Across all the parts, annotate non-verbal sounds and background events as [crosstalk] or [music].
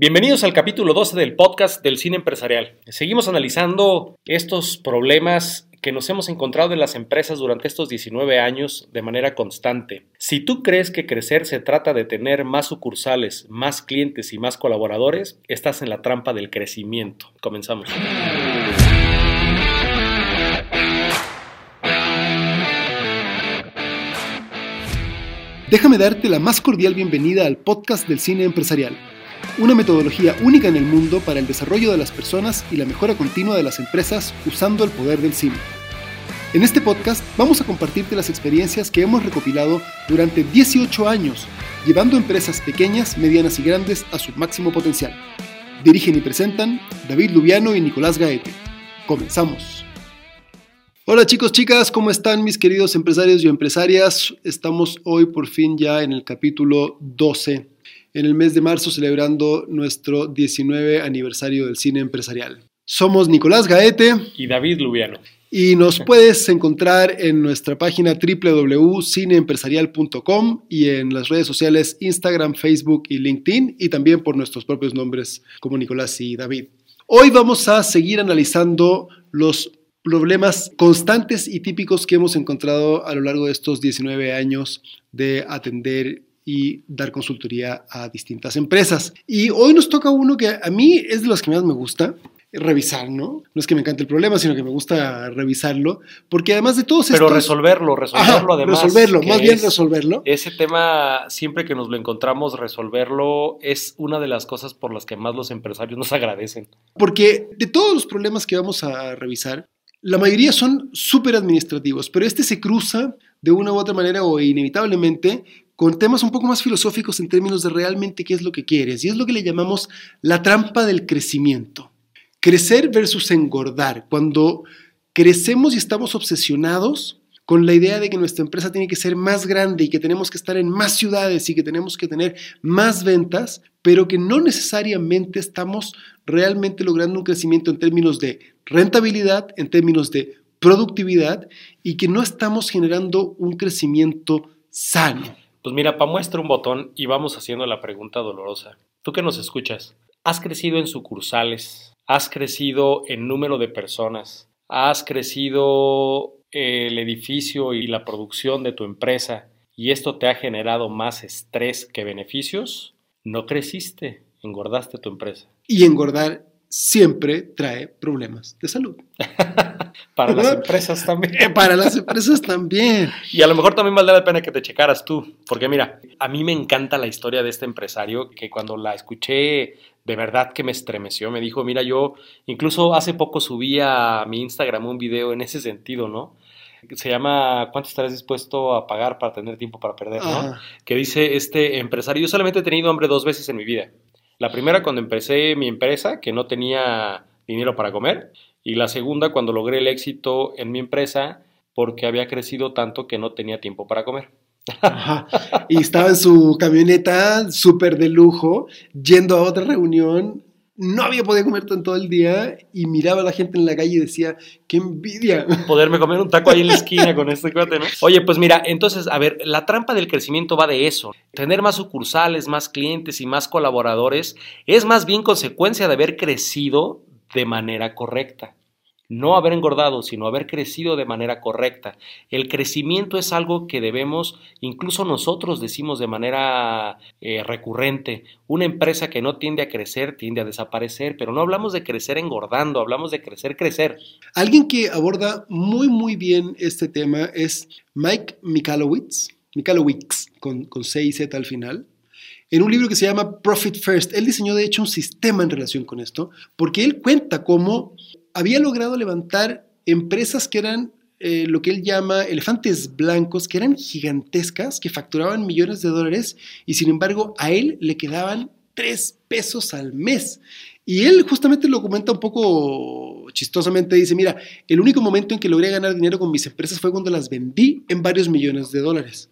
Bienvenidos al capítulo 12 del podcast del cine empresarial. Seguimos analizando estos problemas que nos hemos encontrado en las empresas durante estos 19 años de manera constante. Si tú crees que crecer se trata de tener más sucursales, más clientes y más colaboradores, estás en la trampa del crecimiento. Comenzamos. Déjame darte la más cordial bienvenida al podcast del cine empresarial una metodología única en el mundo para el desarrollo de las personas y la mejora continua de las empresas usando el poder del cine. En este podcast vamos a compartirte las experiencias que hemos recopilado durante 18 años, llevando empresas pequeñas, medianas y grandes a su máximo potencial. Dirigen y presentan David Lubiano y Nicolás Gaete. Comenzamos. Hola chicos, chicas, ¿cómo están mis queridos empresarios y empresarias? Estamos hoy por fin ya en el capítulo 12 en el mes de marzo celebrando nuestro 19 aniversario del cine empresarial. Somos Nicolás Gaete y David Lubiano. Y nos [laughs] puedes encontrar en nuestra página www.cineempresarial.com y en las redes sociales Instagram, Facebook y LinkedIn y también por nuestros propios nombres como Nicolás y David. Hoy vamos a seguir analizando los problemas constantes y típicos que hemos encontrado a lo largo de estos 19 años de atender y dar consultoría a distintas empresas. Y hoy nos toca uno que a mí es de los que más me gusta, revisar, ¿no? No es que me encante el problema, sino que me gusta revisarlo, porque además de todo Pero resolverlo, resolverlo además. Resolverlo, más bien resolverlo. Ese tema, siempre que nos lo encontramos, resolverlo es una de las cosas por las que más los empresarios nos agradecen. Porque de todos los problemas que vamos a revisar, la mayoría son súper administrativos, pero este se cruza de una u otra manera o inevitablemente con temas un poco más filosóficos en términos de realmente qué es lo que quieres. Y es lo que le llamamos la trampa del crecimiento. Crecer versus engordar. Cuando crecemos y estamos obsesionados con la idea de que nuestra empresa tiene que ser más grande y que tenemos que estar en más ciudades y que tenemos que tener más ventas, pero que no necesariamente estamos realmente logrando un crecimiento en términos de rentabilidad, en términos de productividad y que no estamos generando un crecimiento sano. Pues mira, para muestra un botón y vamos haciendo la pregunta dolorosa. Tú que nos escuchas, ¿has crecido en sucursales? ¿Has crecido en número de personas? ¿Has crecido el edificio y la producción de tu empresa y esto te ha generado más estrés que beneficios? No creciste, engordaste tu empresa. Y engordar siempre trae problemas de salud. [laughs] Para las empresas también. Eh, para las empresas también. Y a lo mejor también valdría la pena que te checaras tú, porque mira, a mí me encanta la historia de este empresario que cuando la escuché de verdad que me estremeció, me dijo, mira, yo incluso hace poco subí a mi Instagram un video en ese sentido, ¿no? se llama ¿Cuánto estarás dispuesto a pagar para tener tiempo para perder? ¿no? Que dice este empresario, yo solamente he tenido hambre dos veces en mi vida. La primera cuando empecé mi empresa, que no tenía dinero para comer, y la segunda cuando logré el éxito en mi empresa porque había crecido tanto que no tenía tiempo para comer. Y estaba en su camioneta súper de lujo, yendo a otra reunión no había podido comer todo el día y miraba a la gente en la calle y decía, qué envidia. [laughs] Poderme comer un taco ahí en la esquina con este cuate, ¿no? [laughs] Oye, pues mira, entonces, a ver, la trampa del crecimiento va de eso. Tener más sucursales, más clientes y más colaboradores es más bien consecuencia de haber crecido de manera correcta no haber engordado, sino haber crecido de manera correcta. El crecimiento es algo que debemos, incluso nosotros decimos de manera eh, recurrente, una empresa que no tiende a crecer tiende a desaparecer, pero no hablamos de crecer engordando, hablamos de crecer, crecer. Alguien que aborda muy, muy bien este tema es Mike Michalowicz, Michalowicz con, con C y Z al final en un libro que se llama Profit First. Él diseñó de hecho un sistema en relación con esto, porque él cuenta cómo había logrado levantar empresas que eran eh, lo que él llama elefantes blancos, que eran gigantescas, que facturaban millones de dólares y sin embargo a él le quedaban tres pesos al mes. Y él justamente lo comenta un poco chistosamente, dice, mira, el único momento en que logré ganar dinero con mis empresas fue cuando las vendí en varios millones de dólares.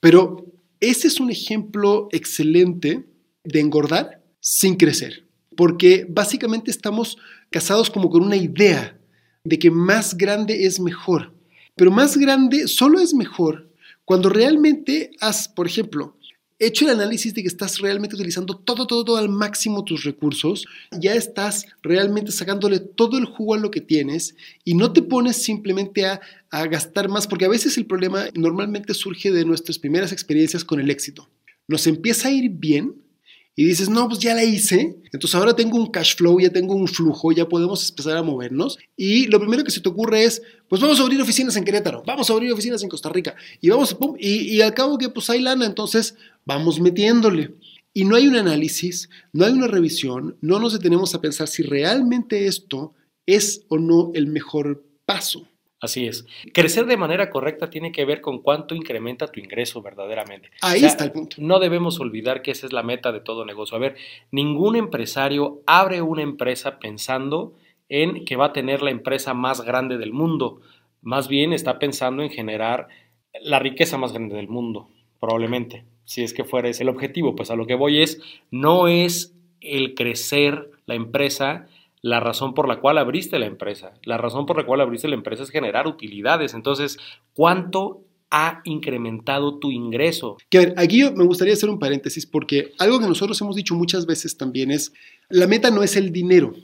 Pero ese es un ejemplo excelente de engordar sin crecer porque básicamente estamos casados como con una idea de que más grande es mejor. Pero más grande solo es mejor cuando realmente has, por ejemplo, hecho el análisis de que estás realmente utilizando todo, todo, todo al máximo tus recursos, ya estás realmente sacándole todo el jugo a lo que tienes y no te pones simplemente a, a gastar más, porque a veces el problema normalmente surge de nuestras primeras experiencias con el éxito. Nos empieza a ir bien y dices, no, pues ya la hice, entonces ahora tengo un cash flow, ya tengo un flujo, ya podemos empezar a movernos. Y lo primero que se te ocurre es, pues vamos a abrir oficinas en Querétaro, vamos a abrir oficinas en Costa Rica, y vamos, pum, y, y al cabo que pues hay lana, entonces vamos metiéndole. Y no hay un análisis, no hay una revisión, no nos detenemos a pensar si realmente esto es o no el mejor paso. Así es. Crecer de manera correcta tiene que ver con cuánto incrementa tu ingreso verdaderamente. Ahí está el punto. No debemos olvidar que esa es la meta de todo negocio. A ver, ningún empresario abre una empresa pensando en que va a tener la empresa más grande del mundo. Más bien está pensando en generar la riqueza más grande del mundo, probablemente, si es que fuera ese el objetivo. Pues a lo que voy es, no es el crecer la empresa la razón por la cual abriste la empresa. La razón por la cual abriste la empresa es generar utilidades. Entonces, ¿cuánto ha incrementado tu ingreso? Que a ver, aquí me gustaría hacer un paréntesis porque algo que nosotros hemos dicho muchas veces también es, la meta no es el dinero.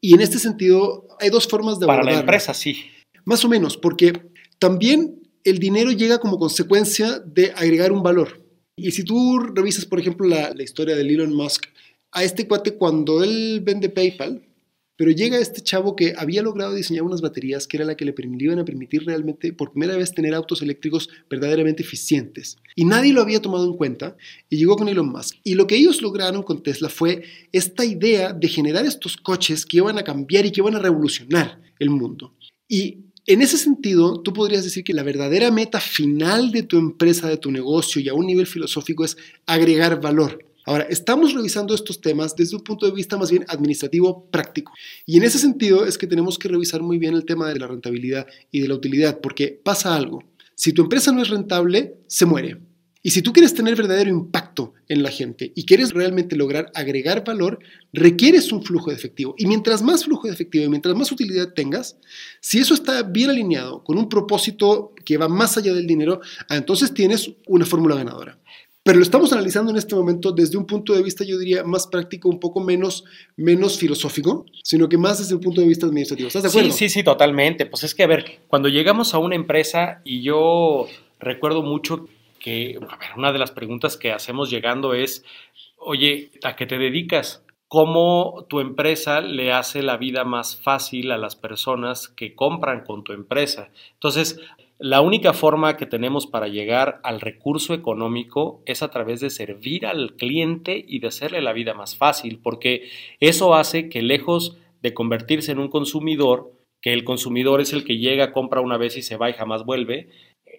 Y en este sentido, hay dos formas de Para la empresa, sí. Más o menos, porque también el dinero llega como consecuencia de agregar un valor. Y si tú revisas, por ejemplo, la, la historia de Elon Musk, a este cuate cuando él vende PayPal, pero llega este chavo que había logrado diseñar unas baterías que era la que le iban a permitir realmente por primera vez tener autos eléctricos verdaderamente eficientes. Y nadie lo había tomado en cuenta y llegó con Elon Musk. Y lo que ellos lograron con Tesla fue esta idea de generar estos coches que iban a cambiar y que iban a revolucionar el mundo. Y en ese sentido, tú podrías decir que la verdadera meta final de tu empresa, de tu negocio y a un nivel filosófico es agregar valor. Ahora, estamos revisando estos temas desde un punto de vista más bien administrativo práctico. Y en ese sentido es que tenemos que revisar muy bien el tema de la rentabilidad y de la utilidad, porque pasa algo. Si tu empresa no es rentable, se muere. Y si tú quieres tener verdadero impacto en la gente y quieres realmente lograr agregar valor, requieres un flujo de efectivo. Y mientras más flujo de efectivo y mientras más utilidad tengas, si eso está bien alineado con un propósito que va más allá del dinero, ah, entonces tienes una fórmula ganadora. Pero lo estamos analizando en este momento desde un punto de vista, yo diría, más práctico, un poco menos, menos filosófico, sino que más desde un punto de vista administrativo. ¿Estás de acuerdo? Sí, sí, sí, totalmente. Pues es que, a ver, cuando llegamos a una empresa y yo recuerdo mucho que, a ver, una de las preguntas que hacemos llegando es, oye, ¿a qué te dedicas? ¿Cómo tu empresa le hace la vida más fácil a las personas que compran con tu empresa? Entonces, la única forma que tenemos para llegar al recurso económico es a través de servir al cliente y de hacerle la vida más fácil, porque eso hace que lejos de convertirse en un consumidor, que el consumidor es el que llega, compra una vez y se va y jamás vuelve,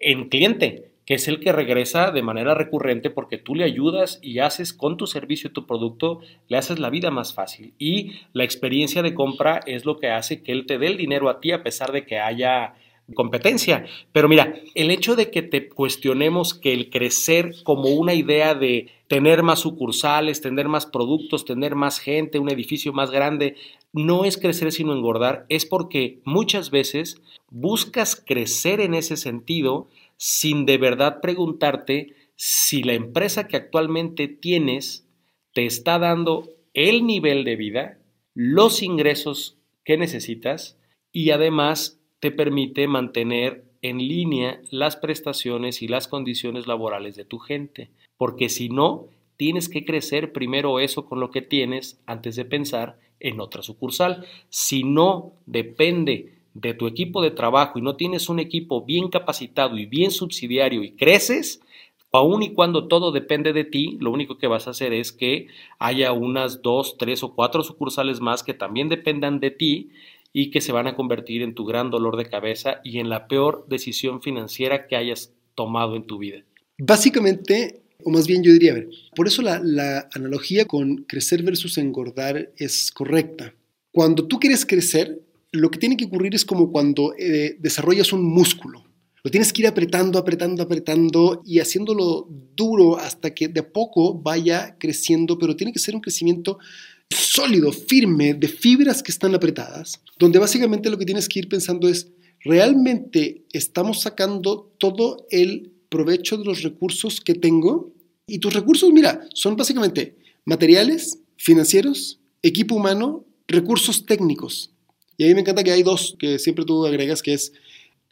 en cliente, que es el que regresa de manera recurrente porque tú le ayudas y haces con tu servicio y tu producto, le haces la vida más fácil. Y la experiencia de compra es lo que hace que él te dé el dinero a ti a pesar de que haya competencia. Pero mira, el hecho de que te cuestionemos que el crecer como una idea de tener más sucursales, tener más productos, tener más gente, un edificio más grande, no es crecer sino engordar, es porque muchas veces buscas crecer en ese sentido sin de verdad preguntarte si la empresa que actualmente tienes te está dando el nivel de vida, los ingresos que necesitas y además te permite mantener en línea las prestaciones y las condiciones laborales de tu gente, porque si no, tienes que crecer primero eso con lo que tienes antes de pensar en otra sucursal. Si no depende de tu equipo de trabajo y no tienes un equipo bien capacitado y bien subsidiario y creces, aun y cuando todo depende de ti, lo único que vas a hacer es que haya unas dos, tres o cuatro sucursales más que también dependan de ti y que se van a convertir en tu gran dolor de cabeza y en la peor decisión financiera que hayas tomado en tu vida. Básicamente, o más bien yo diría, a ver, por eso la, analogía con crecer versus engordar es correcta. Cuando tú quieres crecer, lo que tiene que ocurrir es como cuando eh, desarrollas un músculo. Lo tienes que ir apretando, apretando, apretando y haciéndolo duro hasta que de a poco vaya creciendo, pero tiene que ser un crecimiento sólido, firme, de fibras que están apretadas, donde básicamente lo que tienes que ir pensando es, ¿realmente estamos sacando todo el provecho de los recursos que tengo? Y tus recursos, mira, son básicamente materiales, financieros, equipo humano, recursos técnicos. Y a mí me encanta que hay dos que siempre tú agregas, que es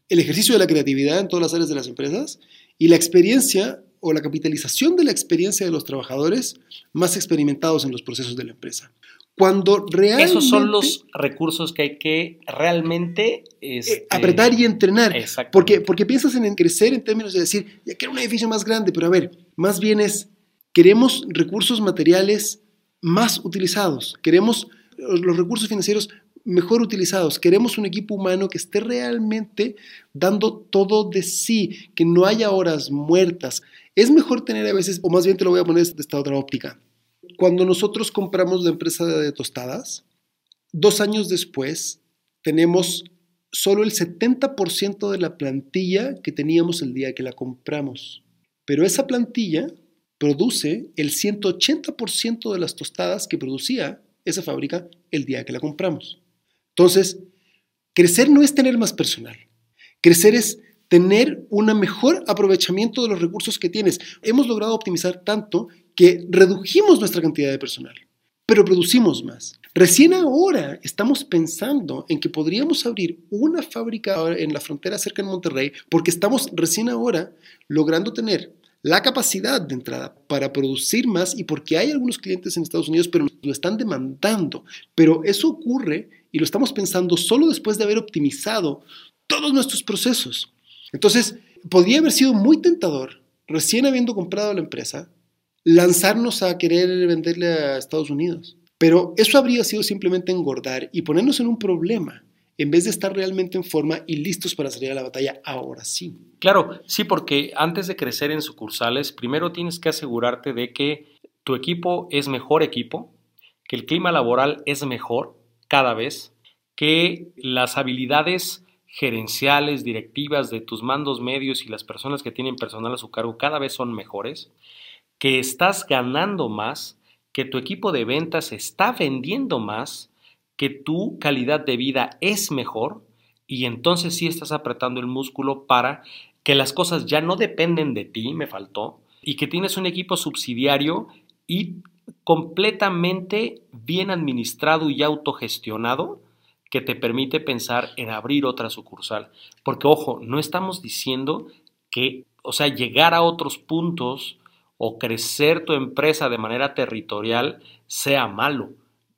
el ejercicio de la creatividad en todas las áreas de las empresas y la experiencia o la capitalización de la experiencia de los trabajadores más experimentados en los procesos de la empresa. Cuando realmente... Esos son los recursos que hay que realmente... Este, apretar y entrenar. Porque, porque piensas en crecer en términos de decir, ya quiero un edificio más grande, pero a ver, más bien es, queremos recursos materiales más utilizados, queremos los recursos financieros mejor utilizados. Queremos un equipo humano que esté realmente dando todo de sí, que no haya horas muertas. Es mejor tener a veces, o más bien te lo voy a poner de esta otra óptica. Cuando nosotros compramos la empresa de tostadas, dos años después tenemos solo el 70% de la plantilla que teníamos el día que la compramos. Pero esa plantilla produce el 180% de las tostadas que producía esa fábrica el día que la compramos. Entonces, crecer no es tener más personal. Crecer es tener un mejor aprovechamiento de los recursos que tienes. Hemos logrado optimizar tanto que redujimos nuestra cantidad de personal, pero producimos más. Recién ahora estamos pensando en que podríamos abrir una fábrica en la frontera cerca de Monterrey porque estamos recién ahora logrando tener la capacidad de entrada para producir más y porque hay algunos clientes en Estados Unidos, pero lo están demandando. Pero eso ocurre y lo estamos pensando solo después de haber optimizado todos nuestros procesos. Entonces, podría haber sido muy tentador, recién habiendo comprado la empresa, lanzarnos a querer venderle a Estados Unidos. Pero eso habría sido simplemente engordar y ponernos en un problema en vez de estar realmente en forma y listos para salir a la batalla ahora sí. Claro, sí, porque antes de crecer en sucursales, primero tienes que asegurarte de que tu equipo es mejor equipo, que el clima laboral es mejor cada vez, que las habilidades gerenciales, directivas de tus mandos medios y las personas que tienen personal a su cargo cada vez son mejores, que estás ganando más, que tu equipo de ventas está vendiendo más, que tu calidad de vida es mejor y entonces sí estás apretando el músculo para que las cosas ya no dependen de ti, me faltó, y que tienes un equipo subsidiario y completamente bien administrado y autogestionado que te permite pensar en abrir otra sucursal. Porque ojo, no estamos diciendo que, o sea, llegar a otros puntos o crecer tu empresa de manera territorial sea malo.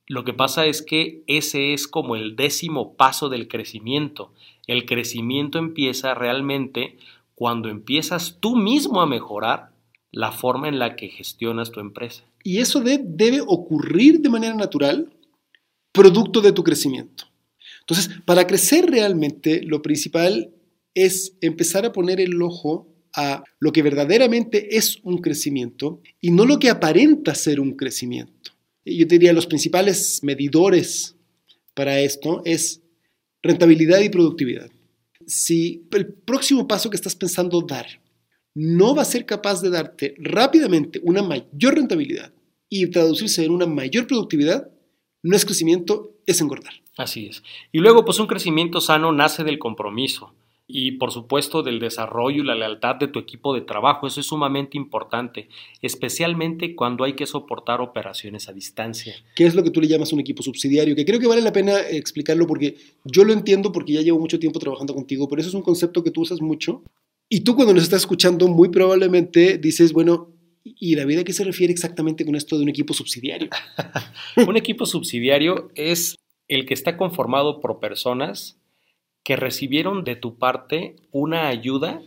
Lo que pasa es que ese es como el décimo paso del crecimiento. El crecimiento empieza realmente cuando empiezas tú mismo a mejorar la forma en la que gestionas tu empresa. Y eso debe ocurrir de manera natural, producto de tu crecimiento. Entonces, para crecer realmente, lo principal es empezar a poner el ojo a lo que verdaderamente es un crecimiento y no lo que aparenta ser un crecimiento yo diría los principales medidores para esto es rentabilidad y productividad. Si el próximo paso que estás pensando dar no va a ser capaz de darte rápidamente una mayor rentabilidad y traducirse en una mayor productividad, no es crecimiento, es engordar. Así es. Y luego, pues un crecimiento sano nace del compromiso y por supuesto del desarrollo y la lealtad de tu equipo de trabajo. Eso es sumamente importante, especialmente cuando hay que soportar operaciones a distancia. ¿Qué es lo que tú le llamas un equipo subsidiario? Que creo que vale la pena explicarlo porque yo lo entiendo porque ya llevo mucho tiempo trabajando contigo, pero eso es un concepto que tú usas mucho. Y tú cuando nos estás escuchando muy probablemente dices, bueno, ¿y David a qué se refiere exactamente con esto de un equipo subsidiario? [laughs] un equipo subsidiario es el que está conformado por personas que recibieron de tu parte una ayuda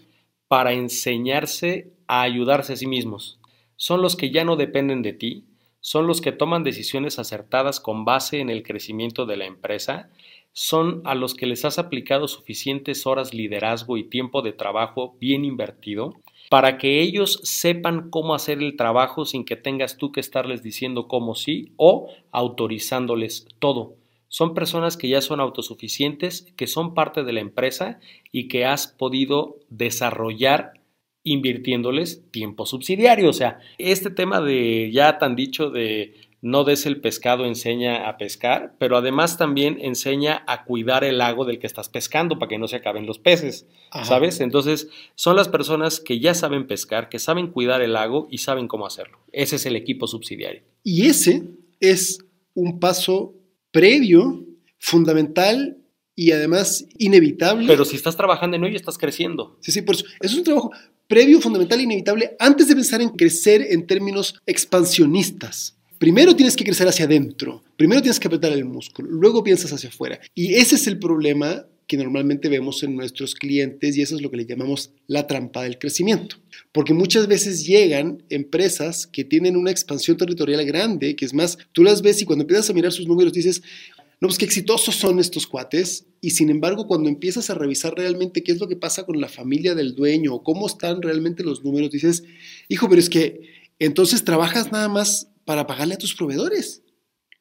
para enseñarse a ayudarse a sí mismos. Son los que ya no dependen de ti, son los que toman decisiones acertadas con base en el crecimiento de la empresa, son a los que les has aplicado suficientes horas liderazgo y tiempo de trabajo bien invertido para que ellos sepan cómo hacer el trabajo sin que tengas tú que estarles diciendo cómo sí o autorizándoles todo son personas que ya son autosuficientes, que son parte de la empresa y que has podido desarrollar invirtiéndoles tiempo subsidiario. O sea, este tema de ya tan dicho de no des el pescado enseña a pescar, pero además también enseña a cuidar el lago del que estás pescando para que no se acaben los peces, ¿sabes? Entonces, son las personas que ya saben pescar, que saben cuidar el lago y saben cómo hacerlo. Ese es el equipo subsidiario. Y ese es un paso previo, fundamental y además inevitable. Pero si estás trabajando en ello, estás creciendo. Sí, sí, por eso. Es un trabajo previo, fundamental e inevitable antes de pensar en crecer en términos expansionistas. Primero tienes que crecer hacia adentro, primero tienes que apretar el músculo, luego piensas hacia afuera. Y ese es el problema que normalmente vemos en nuestros clientes y eso es lo que le llamamos la trampa del crecimiento. Porque muchas veces llegan empresas que tienen una expansión territorial grande, que es más, tú las ves y cuando empiezas a mirar sus números dices, no, pues qué exitosos son estos cuates. Y sin embargo, cuando empiezas a revisar realmente qué es lo que pasa con la familia del dueño o cómo están realmente los números, dices, hijo, pero es que entonces trabajas nada más para pagarle a tus proveedores.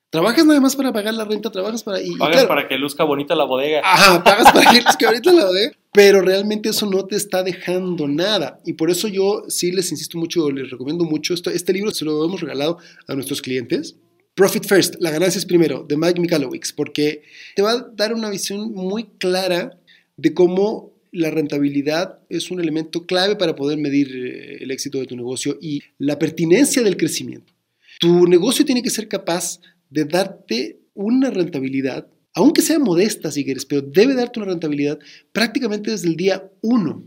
Trabajas nada más para pagar la renta, trabajas para... Y, pagas para que luzca bonita la bodega. Ajá, [laughs] pagas para que luzca bonita la bodega. Pero realmente eso no te está dejando nada. Y por eso yo sí les insisto mucho, les recomiendo mucho. Esto, este libro se lo hemos regalado a nuestros clientes. Profit First, la ganancia es primero, de Mike Michalowicz, porque te va a dar una visión muy clara de cómo la rentabilidad es un elemento clave para poder medir eh, el éxito de tu negocio y la pertinencia del crecimiento. Tu negocio tiene que ser capaz de darte una rentabilidad, aunque sea modesta si quieres, pero debe darte una rentabilidad prácticamente desde el día uno.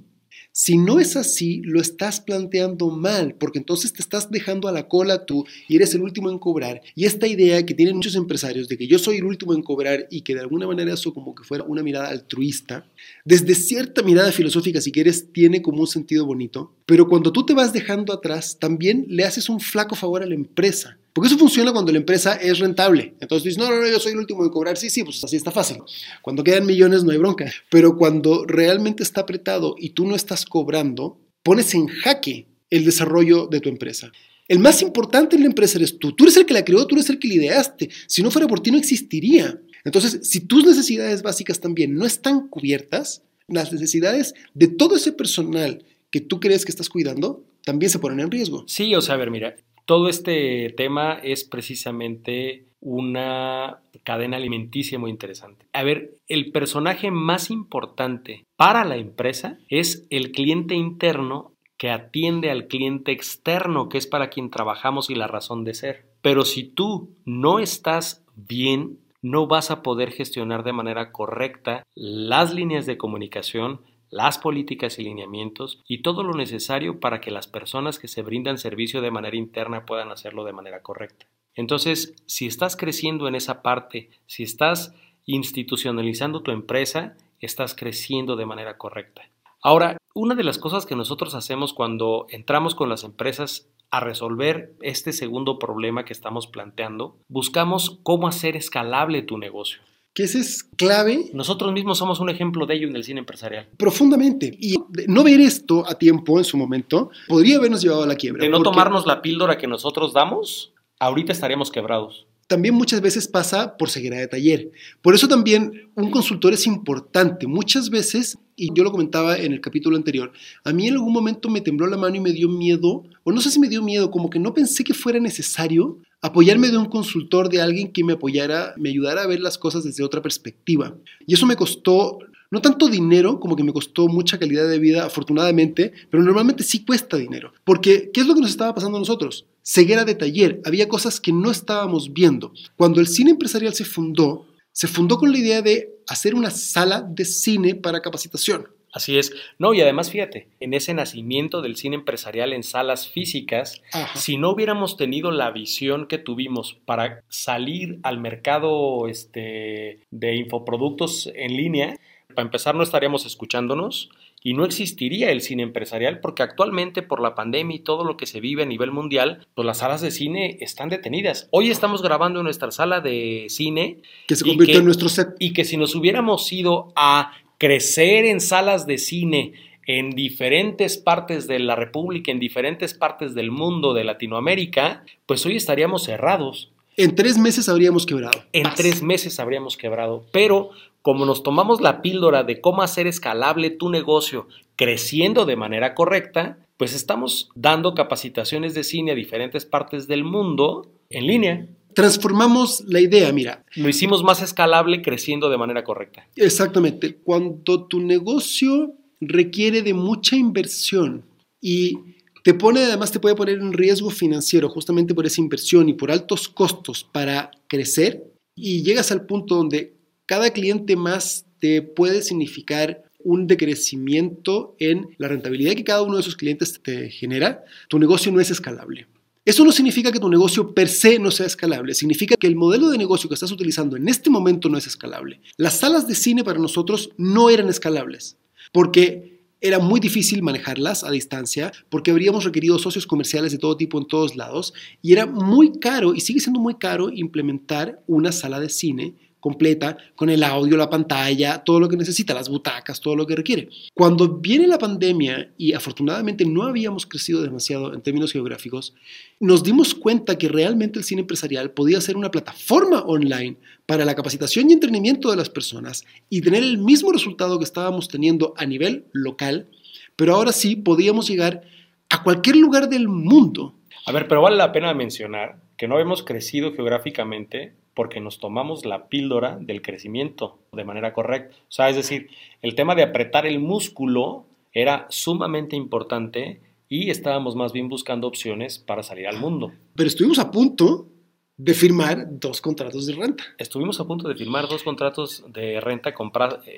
Si no es así, lo estás planteando mal, porque entonces te estás dejando a la cola tú y eres el último en cobrar. Y esta idea que tienen muchos empresarios de que yo soy el último en cobrar y que de alguna manera eso como que fuera una mirada altruista, desde cierta mirada filosófica, si quieres, tiene como un sentido bonito, pero cuando tú te vas dejando atrás, también le haces un flaco favor a la empresa. Porque eso funciona cuando la empresa es rentable. Entonces dices, no, no, no, yo soy el último en cobrar. Sí, sí, pues así está fácil. Cuando quedan millones no hay bronca. Pero cuando realmente está apretado y tú no estás cobrando, pones en jaque el desarrollo de tu empresa. El más importante en la empresa eres tú. Tú eres el que la creó, tú eres el que la ideaste. Si no fuera por ti, no existiría. Entonces, si tus necesidades básicas también no están cubiertas, las necesidades de todo ese personal que tú crees que estás cuidando también se ponen en riesgo. Sí, o sea, a ver, mira, todo este tema es precisamente una cadena alimenticia muy interesante. A ver, el personaje más importante para la empresa es el cliente interno que atiende al cliente externo, que es para quien trabajamos y la razón de ser. Pero si tú no estás bien, no vas a poder gestionar de manera correcta las líneas de comunicación, las políticas y lineamientos y todo lo necesario para que las personas que se brindan servicio de manera interna puedan hacerlo de manera correcta. Entonces, si estás creciendo en esa parte, si estás institucionalizando tu empresa, estás creciendo de manera correcta. Ahora, una de las cosas que nosotros hacemos cuando entramos con las empresas a resolver este segundo problema que estamos planteando, buscamos cómo hacer escalable tu negocio que ese es clave. Nosotros mismos somos un ejemplo de ello en el cine empresarial. Profundamente. Y no ver esto a tiempo en su momento podría habernos llevado a la quiebra. De no tomarnos la píldora que nosotros damos, ahorita estaríamos quebrados. También muchas veces pasa por ceguera de taller. Por eso también un consultor es importante. Muchas veces, y yo lo comentaba en el capítulo anterior, a mí en algún momento me tembló la mano y me dio miedo, o no sé si me dio miedo, como que no pensé que fuera necesario apoyarme de un consultor, de alguien que me apoyara, me ayudara a ver las cosas desde otra perspectiva. Y eso me costó no tanto dinero como que me costó mucha calidad de vida, afortunadamente, pero normalmente sí cuesta dinero. Porque, ¿qué es lo que nos estaba pasando a nosotros? Ceguera de taller, había cosas que no estábamos viendo. Cuando el cine empresarial se fundó, se fundó con la idea de hacer una sala de cine para capacitación. Así es. No, y además fíjate, en ese nacimiento del cine empresarial en salas físicas, si no hubiéramos tenido la visión que tuvimos para salir al mercado este, de infoproductos en línea, para empezar no estaríamos escuchándonos y no existiría el cine empresarial porque actualmente por la pandemia y todo lo que se vive a nivel mundial, pues las salas de cine están detenidas. Hoy estamos grabando en nuestra sala de cine. Que se convirtió en nuestro set. Y que si nos hubiéramos ido a crecer en salas de cine en diferentes partes de la República, en diferentes partes del mundo, de Latinoamérica, pues hoy estaríamos cerrados. En tres meses habríamos quebrado. En tres meses habríamos quebrado. Pero como nos tomamos la píldora de cómo hacer escalable tu negocio creciendo de manera correcta, pues estamos dando capacitaciones de cine a diferentes partes del mundo en línea. transformamos la idea, mira. Lo hicimos más escalable creciendo de manera correcta. Exactamente. Cuando tu negocio requiere de mucha inversión y te pone, además te puede poner en riesgo financiero justamente por esa inversión y por altos costos para crecer y llegas al punto donde cada cliente más te puede significar un decrecimiento en la rentabilidad que cada uno de esos clientes te genera, tu negocio no es escalable. Eso no significa que tu negocio per se no sea escalable, significa que el modelo de negocio que estás utilizando en este momento no es escalable. Las salas de cine para nosotros no eran escalables, porque era muy difícil manejarlas a distancia, porque habríamos requerido socios comerciales de todo tipo en todos lados, y era muy caro, y sigue siendo muy caro, implementar una sala de cine completa, con el audio, la pantalla, todo lo que necesita, las butacas, todo lo que requiere. Cuando viene la pandemia y afortunadamente no habíamos crecido demasiado en términos geográficos, nos dimos cuenta que realmente el cine empresarial podía ser una plataforma online para la capacitación y entrenamiento de las personas y tener el mismo resultado que estábamos teniendo a nivel local, pero ahora sí podíamos llegar a cualquier lugar del mundo. A ver, pero vale la pena mencionar que no hemos crecido geográficamente porque nos tomamos la píldora del crecimiento de manera correcta. O sea, es decir, el tema de apretar el músculo era sumamente importante y estábamos más bien buscando opciones para salir al mundo. Pero estuvimos a punto de firmar dos contratos de renta. Estuvimos a punto de firmar dos contratos de renta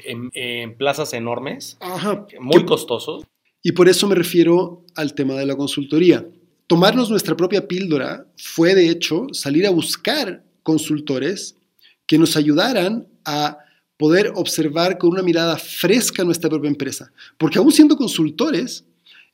en, en plazas enormes, muy costosos. Y por eso me refiero al tema de la consultoría. Tomarnos nuestra propia píldora fue, de hecho, salir a buscar consultores que nos ayudaran a poder observar con una mirada fresca nuestra propia empresa. Porque aún siendo consultores,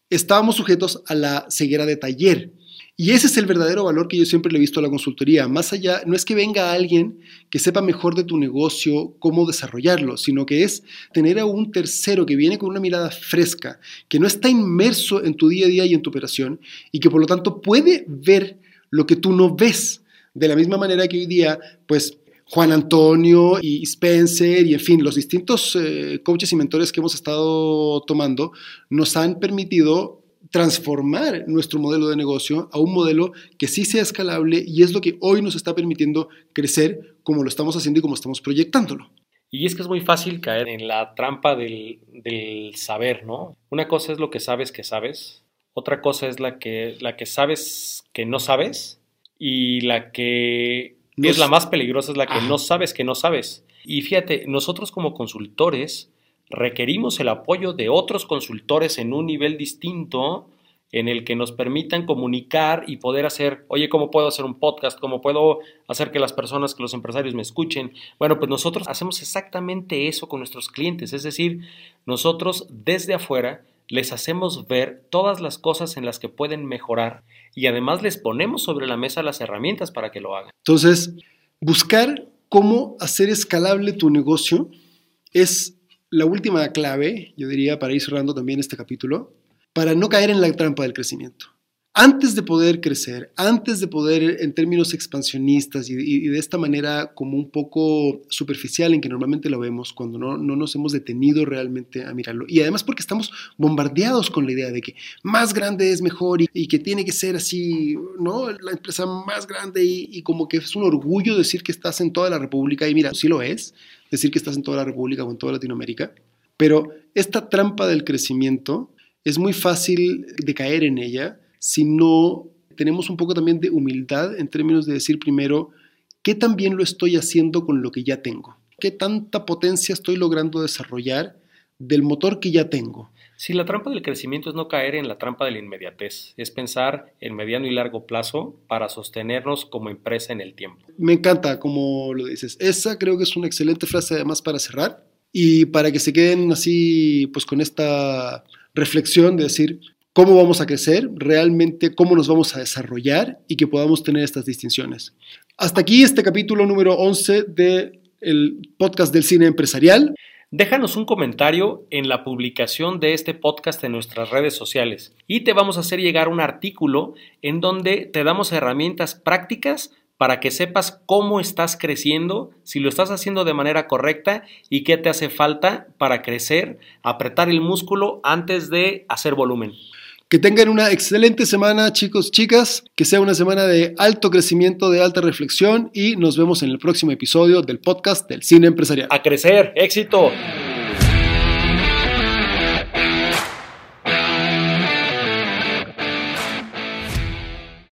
estábamos sujetos a la ceguera de taller. Y ese es el verdadero valor que yo siempre le he visto a la consultoría. Más allá, no es que venga alguien que sepa mejor de tu negocio cómo desarrollarlo, sino que es tener a un tercero que viene con una mirada fresca, que no está inmerso en tu día a día y en tu operación y que por lo tanto puede ver lo que tú no ves. De la misma manera que hoy día, pues Juan Antonio y Spencer y en fin, los distintos eh, coaches y mentores que hemos estado tomando nos han permitido transformar nuestro modelo de negocio a un modelo que sí sea escalable y es lo que hoy nos está permitiendo crecer como lo estamos haciendo y como estamos proyectándolo. Y es que es muy fácil caer en la trampa del, del saber, ¿no? Una cosa es lo que sabes que sabes, otra cosa es la que, la que sabes que no sabes y la que es la más peligrosa es la que no sabes que no sabes. Y fíjate, nosotros como consultores requerimos el apoyo de otros consultores en un nivel distinto en el que nos permitan comunicar y poder hacer, oye, ¿cómo puedo hacer un podcast? ¿Cómo puedo hacer que las personas, que los empresarios me escuchen? Bueno, pues nosotros hacemos exactamente eso con nuestros clientes, es decir, nosotros desde afuera les hacemos ver todas las cosas en las que pueden mejorar y además les ponemos sobre la mesa las herramientas para que lo hagan. Entonces, buscar cómo hacer escalable tu negocio es la última clave, yo diría, para ir cerrando también este capítulo, para no caer en la trampa del crecimiento antes de poder crecer, antes de poder en términos expansionistas y, de esta manera como un poco superficial en que normalmente lo vemos cuando no, nos hemos detenido realmente a mirarlo. Y además porque estamos bombardeados con la idea de que más grande es mejor y, que tiene que ser así, ¿no? La empresa más grande y, y, como que es un orgullo decir que estás en toda la República. Y mira, sí lo es, decir que estás en toda la República o en toda Latinoamérica. Pero esta trampa del crecimiento es muy fácil de caer en ella si no tenemos un poco también de humildad en términos de decir primero, ¿qué tan bien lo estoy haciendo con lo que ya tengo? ¿Qué tanta potencia estoy logrando desarrollar del motor que ya tengo? Sí, la trampa del crecimiento es no caer en la trampa de la inmediatez, es pensar en mediano y largo plazo para sostenernos como empresa en el tiempo. Me encanta como lo dices. Esa creo que es una excelente frase además para cerrar y para que se queden así pues con esta reflexión de decir, cómo vamos a crecer, realmente cómo nos vamos a desarrollar y que podamos tener estas distinciones. Hasta aquí este capítulo número 11 del podcast del cine empresarial. Déjanos un comentario en la publicación de este podcast en nuestras redes sociales y te vamos a hacer llegar un artículo en donde te damos herramientas prácticas para que sepas cómo estás creciendo, si lo estás haciendo de manera correcta y qué te hace falta para crecer, apretar el músculo antes de hacer volumen. Que tengan una excelente semana, chicos, chicas. Que sea una semana de alto crecimiento, de alta reflexión. Y nos vemos en el próximo episodio del podcast del cine empresarial. A crecer, éxito.